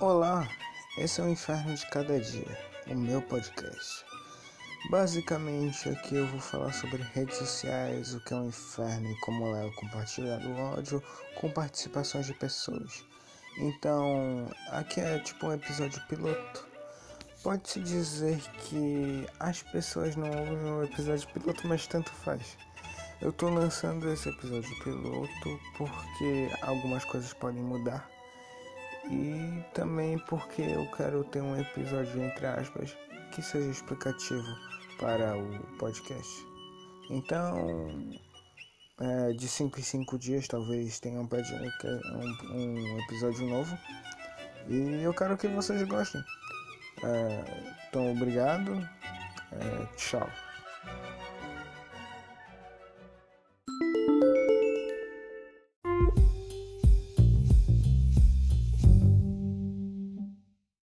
Olá, esse é o Inferno de Cada Dia, o meu podcast. Basicamente, aqui eu vou falar sobre redes sociais, o que é um inferno e como é o compartilhar do ódio com participações de pessoas. Então, aqui é tipo um episódio piloto. Pode-se dizer que as pessoas não ouvem o episódio piloto, mas tanto faz. Eu tô lançando esse episódio piloto porque algumas coisas podem mudar e também porque eu quero ter um episódio, entre aspas, que seja explicativo para o podcast. Então, é, de 5 em 5 dias, talvez tenha um, um, episódio novo. E eu quero que vocês gostem. É, então, obrigado. É, tchau.